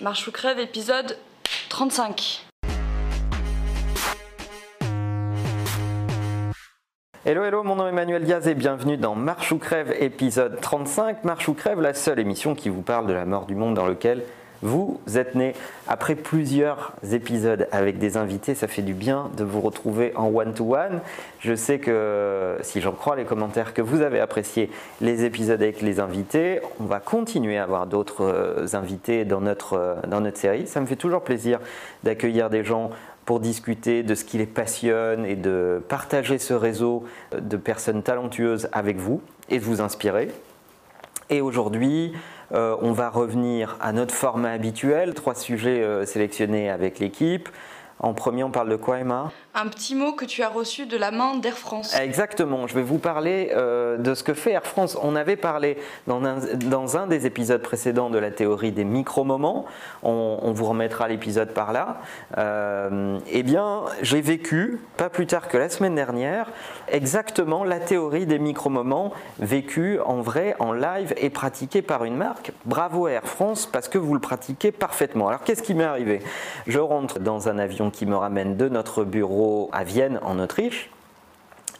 Marche ou crève, épisode 35. Hello, hello, mon nom est Emmanuel Diaz et bienvenue dans Marche ou crève, épisode 35. Marche ou crève, la seule émission qui vous parle de la mort du monde dans lequel vous êtes né. Après plusieurs épisodes avec des invités, ça fait du bien de vous retrouver en one-to-one. Je sais que, si j'en crois les commentaires, que vous avez apprécié les épisodes avec les invités. On va continuer à avoir d'autres euh, invités dans notre, euh, dans notre série. Ça me fait toujours plaisir d'accueillir des gens pour discuter de ce qui les passionne et de partager ce réseau de personnes talentueuses avec vous et de vous inspirer. Et aujourd'hui, on va revenir à notre format habituel, trois sujets euh, sélectionnés avec l'équipe. En premier, on parle de quoi, Emma? Un petit mot que tu as reçu de la main d'Air France. Exactement, je vais vous parler euh, de ce que fait Air France. On avait parlé dans un, des épisodes précédents de la théorie des micro-moments. On, vous remettra l'épisode par là. Euh, eh bien, j'ai vécu, pas plus tard que la semaine dernière, exactement la théorie des micro-moments vécue en vrai, en live et pratiquée par une marque. Bravo Air France parce que vous le pratiquez parfaitement. Alors, qu'est-ce qui m'est arrivé? Je rentre dans un avion qui me ramène de notre bureau à Vienne en Autriche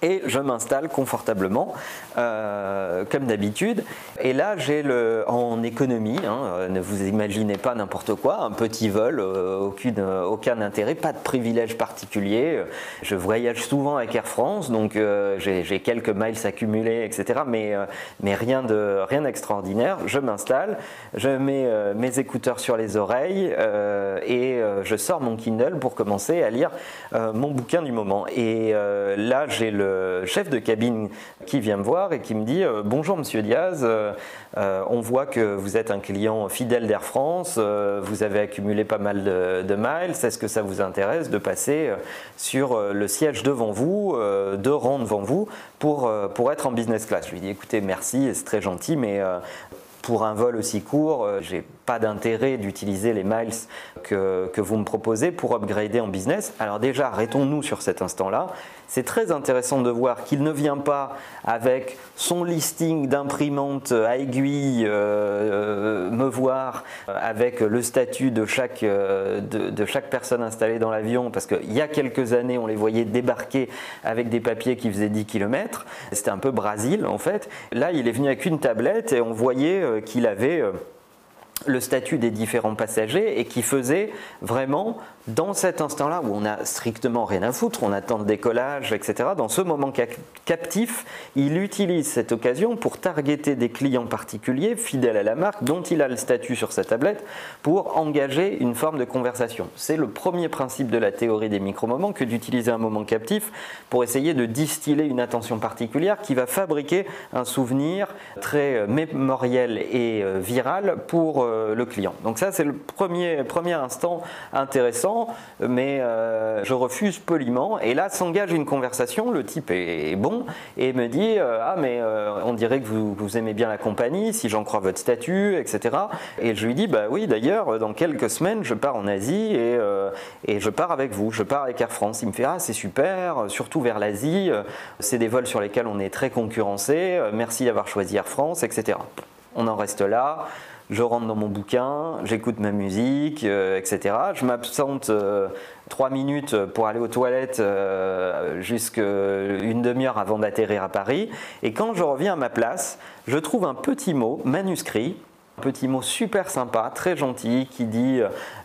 et je m'installe confortablement euh, comme d'habitude. Et là, j'ai le en économie, hein, euh, ne vous imaginez pas n'importe quoi, un petit vol, euh, aucune, aucun intérêt, pas de privilège particulier. Je voyage souvent avec Air France, donc j'ai quelques miles accumulés, etc. Mais, mais rien de rien d'extraordinaire. Je m'installe, je mets mes écouteurs sur les oreilles et je sors mon Kindle pour commencer à lire mon bouquin du moment. Et là, j'ai le chef de cabine qui vient me voir et qui me dit euh, Bonjour Monsieur Diaz, euh, euh, on voit que vous êtes un client fidèle d'Air France, vous avez accumulé pas mal de, miles, est-ce que ça vous intéresse de passer sur le siège devant vous, de rang devant vous, pour, pour être en business class? Je lui dis Écoutez, merci, c'est très gentil, mais pour un vol aussi court, j'ai d'intérêt d'utiliser les miles que, que, vous me proposez pour upgrader en business. Alors déjà, arrêtons-nous sur cet instant-là c'est très intéressant de voir qu'il ne vient pas avec son listing d'imprimante à aiguille euh, euh, me voir avec le statut de chaque, euh, de, chaque personne installée dans l'avion, parce qu'il y a quelques années, on les voyait débarquer avec des papiers qui faisaient 10 km. C'était un peu Brésil en fait. Là, il est venu avec une tablette et on voyait qu'il avait le statut des différents passagers et qui faisait vraiment dans cet instant-là où on n'a strictement rien à foutre, on attend le décollage, etc., dans ce moment captif, il utilise cette occasion pour targeter des clients particuliers, fidèles à la marque, dont il a le statut sur sa tablette, pour engager une forme de conversation. C'est le premier principe de la théorie des micro-moments que d'utiliser un moment captif pour essayer de distiller une attention particulière qui va fabriquer un souvenir très euh, mémoriel et euh, viral pour euh, le client. Donc ça, c'est le premier, premier instant intéressant mais euh, je refuse poliment. Et là s'engage une conversation, le type est, bon et me dit euh, Ah, mais euh, on dirait que vous, aimez bien la compagnie, si j'en crois votre statut, etc. Et je lui dis Bah oui, d'ailleurs, dans quelques semaines, je pars en Asie et, et je pars avec vous, je pars avec Air France. Il me fait Ah, c'est super, surtout vers l'Asie, c'est des vols sur lesquels on est très concurrencé, merci d'avoir choisi Air France, etc. On en reste là je rentre dans mon bouquin, j'écoute ma musique, euh, etc. Je m'absente euh, trois minutes pour aller aux toilettes euh, jusqu'à une demi-heure avant d'atterrir à Paris. Et quand je reviens à ma place, je trouve un petit mot manuscrit petit mot super sympa, très gentil, qui dit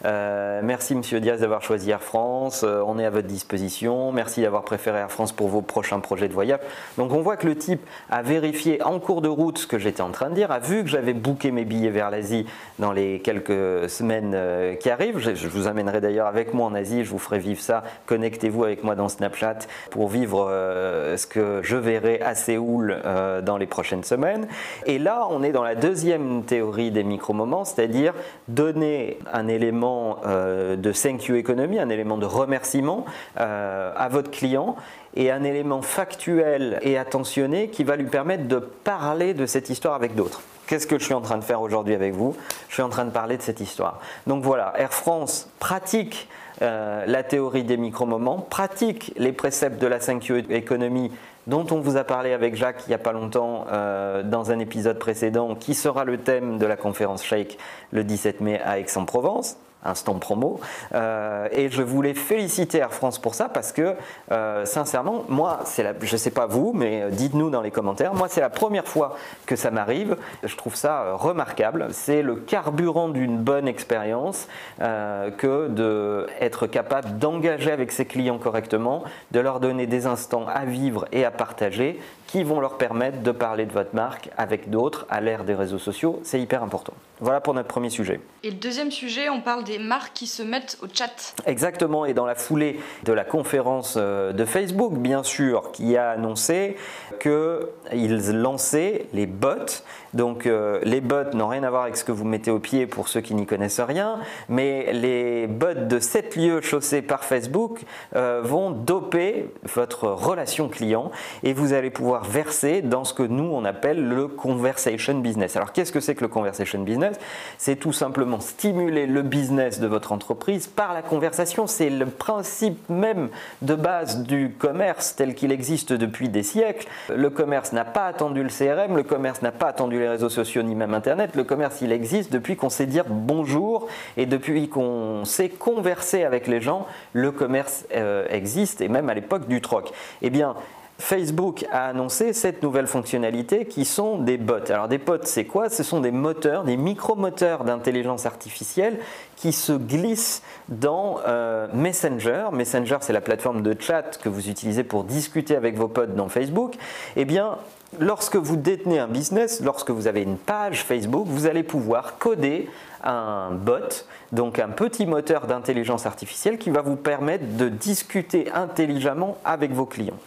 euh, Merci Monsieur Diaz d'avoir choisi Air France, euh, on est à votre disposition, merci d'avoir préféré Air France pour vos prochains projets de voyage. Donc on voit que le type a vérifié en cours de route ce que j'étais en train de dire, a vu que j'avais booké mes billets vers l'Asie dans les quelques semaines euh, qui arrivent. Je, vous amènerai d'ailleurs avec moi en Asie, je vous ferai vivre ça. Connectez-vous avec moi dans Snapchat pour vivre ce que je verrai à Séoul dans les prochaines semaines. Et là, on est dans la deuxième théorie des micro-moments, c'est-à-dire donner un élément euh, de thank you economy, un élément de remerciement euh, à votre client et un élément factuel et attentionné qui va lui permettre de parler de cette histoire avec d'autres. Qu'est-ce que je suis en train de faire aujourd'hui avec vous? Je suis en train de parler de cette histoire. Donc voilà, Air France pratique euh, la théorie des micro-moments, pratique les préceptes de la 5Q economy dont on vous a parlé avec Jacques il n'y a pas longtemps euh, dans un épisode précédent, qui sera le thème de la conférence Shake le 17 mai à Aix-en-Provence instant promo. Euh, et je voulais féliciter Air France pour ça parce que, euh, sincèrement, moi, c'est la, je ne sais pas vous, mais euh, dites-nous dans les commentaires, moi, c'est la première fois que ça m'arrive. Je trouve ça remarquable. C'est le carburant d'une bonne expérience que d'être capable d'engager avec ses clients correctement, de leur donner des instants à vivre et à partager qui vont leur permettre de parler de votre marque avec d'autres à l'ère des réseaux sociaux. C'est hyper important. Voilà pour notre premier sujet. Et le deuxième sujet, on parle des marques qui se mettent au chat. Exactement, et dans la foulée de la conférence euh, de Facebook, bien sûr, qui a annoncé qu'ils lançaient les bots. Donc euh, les bots n'ont rien à voir avec ce que vous mettez au pied pour ceux qui n'y connaissent rien, mais les bots de 7 lieux chaussés par Facebook euh, vont doper votre relation client et vous allez pouvoir verser dans ce que nous on appelle le conversation business. Alors qu'est-ce que c'est que le conversation business? C'est tout simplement stimuler le business de votre entreprise par la conversation. C'est le principe même de base du commerce tel qu'il existe depuis des siècles. Le commerce n'a pas attendu le CRM, le commerce n'a pas attendu les réseaux sociaux ni même Internet. Le commerce, il existe depuis qu'on sait dire bonjour et depuis qu'on sait converser avec les gens. Le commerce euh, existe et même à l'époque du troc. Eh bien, Facebook a annoncé cette nouvelle fonctionnalité qui sont des bots. Alors des bots, c'est quoi? Ce sont des moteurs, des micro-moteurs d'intelligence artificielle qui se glissent dans euh, Messenger. Messenger, c'est la plateforme de chat que vous utilisez pour discuter avec vos potes dans Facebook. Eh bien, lorsque vous détenez un business, lorsque vous avez une page Facebook, vous allez pouvoir coder un bot, donc un petit moteur d'intelligence artificielle qui va vous permettre de discuter intelligemment avec vos clients.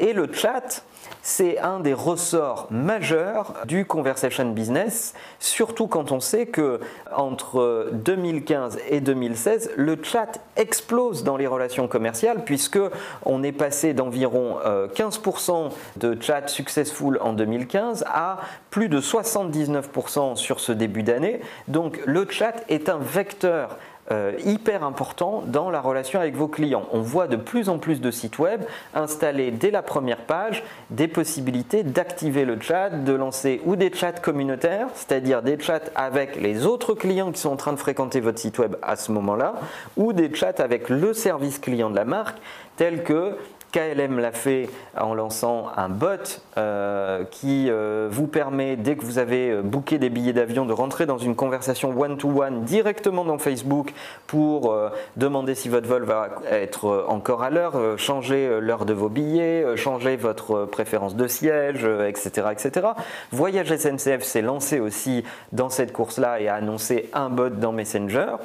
Et le chat, c'est un des ressorts majeurs du conversation business, surtout quand on sait que entre 2015 et 2016, le chat explose dans les relations commerciales puisque on est passé d'environ 15% euh, de chat successful en 2015 à plus de 79% sur ce début d'année. Donc le chat est un vecteur euh, hyper important dans la relation avec vos clients. On voit de plus en plus de sites web installer dès la première page des possibilités d'activer le chat, de lancer ou des chats communautaires, c'est-à-dire des chats avec les autres clients qui sont en train de fréquenter votre site web à ce moment-là, ou des chats avec le service client de la marque, tel que KLM l'a fait en lançant un bot euh, qui euh, vous permet, dès que vous avez euh, booké des billets d'avion, de rentrer dans une conversation one-to-one directement dans Facebook pour demander si votre vol va être encore à l'heure, changer l'heure de vos billets, changer votre préférence de siège, etc., etc. Voyage SNCF s'est lancé aussi dans cette course-là et a annoncé un bot dans Messenger.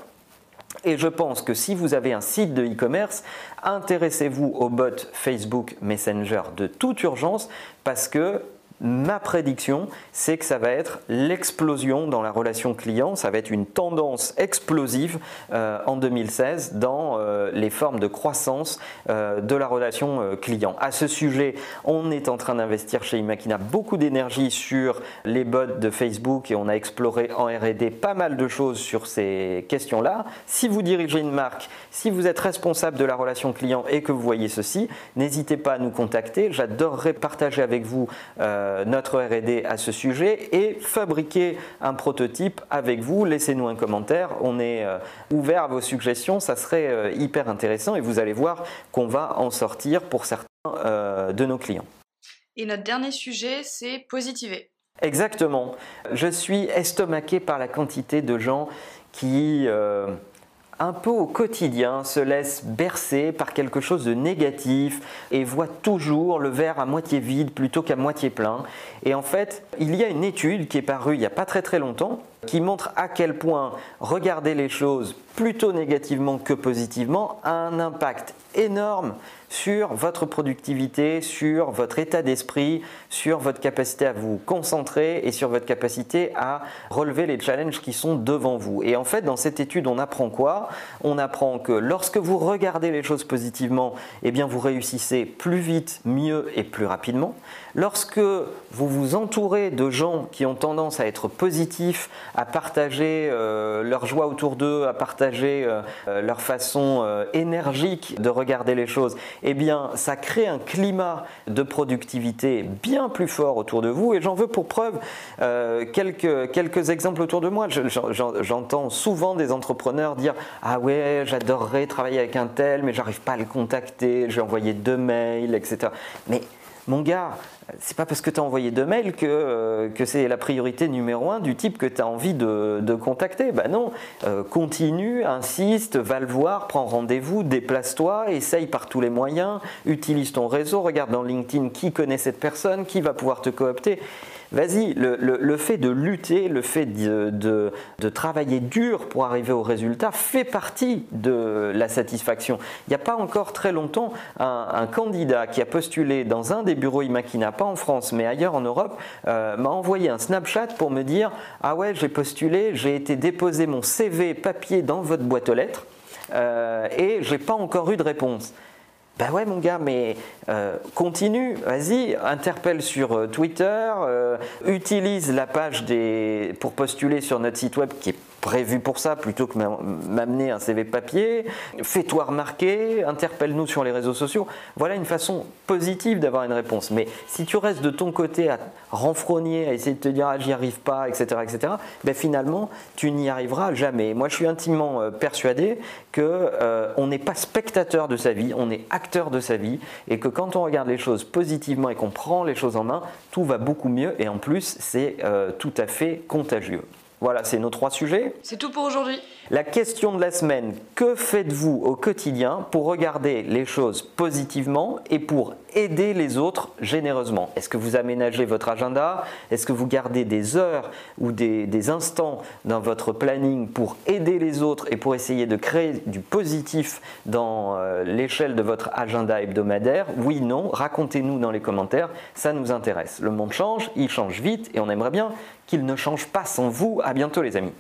Et je pense que si vous avez un site de e-commerce, intéressez-vous au bot Facebook Messenger de toute urgence parce que Ma prédiction, c'est que ça va être l'explosion dans la relation client, ça va être une tendance explosive euh, en 2016 dans euh, les formes de croissance euh, de la relation client. À ce sujet, on est en train d'investir chez Imakina beaucoup d'énergie sur les bots de Facebook et on a exploré en R&D pas mal de choses sur ces questions-là. Si vous dirigez une marque, si vous êtes responsable de la relation client et que vous voyez ceci, n'hésitez pas à nous contacter. J'adorerais partager avec vous euh, notre RD à ce sujet et fabriquer un prototype avec vous. Laissez-nous un commentaire. On est euh, ouvert à vos suggestions. Ça serait euh, hyper intéressant et vous allez voir qu'on va en sortir pour certains de nos clients. Et notre dernier sujet, c'est positiver. Exactement. Je suis estomaqué par la quantité de gens qui un peu au quotidien, se laisse bercer par quelque chose de négatif et voit toujours le verre à moitié vide plutôt qu'à moitié plein. Et en fait, il y a une étude qui est parue il n'y a pas très très longtemps qui montre à quel point regarder les choses plutôt négativement que positivement a un impact énorme sur votre productivité, sur votre état d'esprit, sur votre capacité à vous concentrer et sur votre capacité à relever les challenges qui sont devant vous. Et en fait, dans cette étude, on apprend quoi? On apprend que lorsque vous regardez les choses positivement, eh vous réussissez plus vite, mieux et plus rapidement. Lorsque vous vous entourez de gens qui ont tendance à être positifs, à partager euh, leur joie autour d'eux, à partager euh, leur façon énergique de regarder les choses, eh bien, ça crée un climat de productivité bien plus fort autour de vous. Et j'en veux pour preuve quelques, quelques exemples autour de moi. J'entends souvent des entrepreneurs dire Ah ouais, j'adorerais travailler avec un tel, mais j'arrive pas à le contacter, j'ai envoyé deux mails, etc. Mais mon gars, c'est pas parce que tu as envoyé deux mails que, euh, que c'est la priorité numéro un du type que tu as envie de, contacter. Ben non, euh, continue, insiste, va le voir, prends rendez-vous, déplace-toi, essaye par tous les moyens, utilise ton réseau, regarde dans LinkedIn qui connaît cette personne, qui va pouvoir te coopter. Vas-y, le, fait de lutter, le fait de, travailler dur pour arriver au résultat fait partie de la satisfaction. Il n'y a pas encore très longtemps, un, candidat qui a postulé dans un des bureaux Imakina, pas en France, mais ailleurs en Europe, euh, m'a envoyé un Snapchat pour me dire Ah ouais, j'ai postulé, j'ai été déposer mon CV papier dans votre boîte aux lettres euh, et j'ai pas encore eu de réponse. Ben ouais mon gars, mais euh, continue, vas-y, interpelle sur euh, Twitter, euh, utilise la page des, pour postuler sur notre site web qui est prévu pour ça plutôt que m'amener un CV papier. Fais-toi remarquer, interpelle-nous sur les réseaux sociaux. Voilà une façon positive d'avoir une réponse. Mais si tu restes de ton côté à renfrogner, à essayer de te dire ah, j'y arrive pas, etc., etc., ben finalement tu n'y arriveras jamais. Moi je suis intimement euh, persuadé que euh, on n'est pas spectateur de sa vie, on est acteur de sa vie et que quand on regarde les choses positivement et qu'on prend les choses en main, tout va beaucoup mieux et en plus c'est euh, tout à fait contagieux. Voilà, c'est nos trois sujets. C'est tout pour aujourd'hui. La question de la semaine, que faites-vous au quotidien pour regarder les choses positivement et pour aider les autres généreusement? Est-ce que vous aménagez votre agenda? Est-ce que vous gardez des heures ou des, instants dans votre planning pour aider les autres et pour essayer de créer du positif dans euh, l'échelle de votre agenda hebdomadaire? Oui, non Racontez-nous dans les commentaires, ça nous intéresse. Le monde change, il change vite et on aimerait bien qu'il ne change pas sans vous. À bientôt les amis.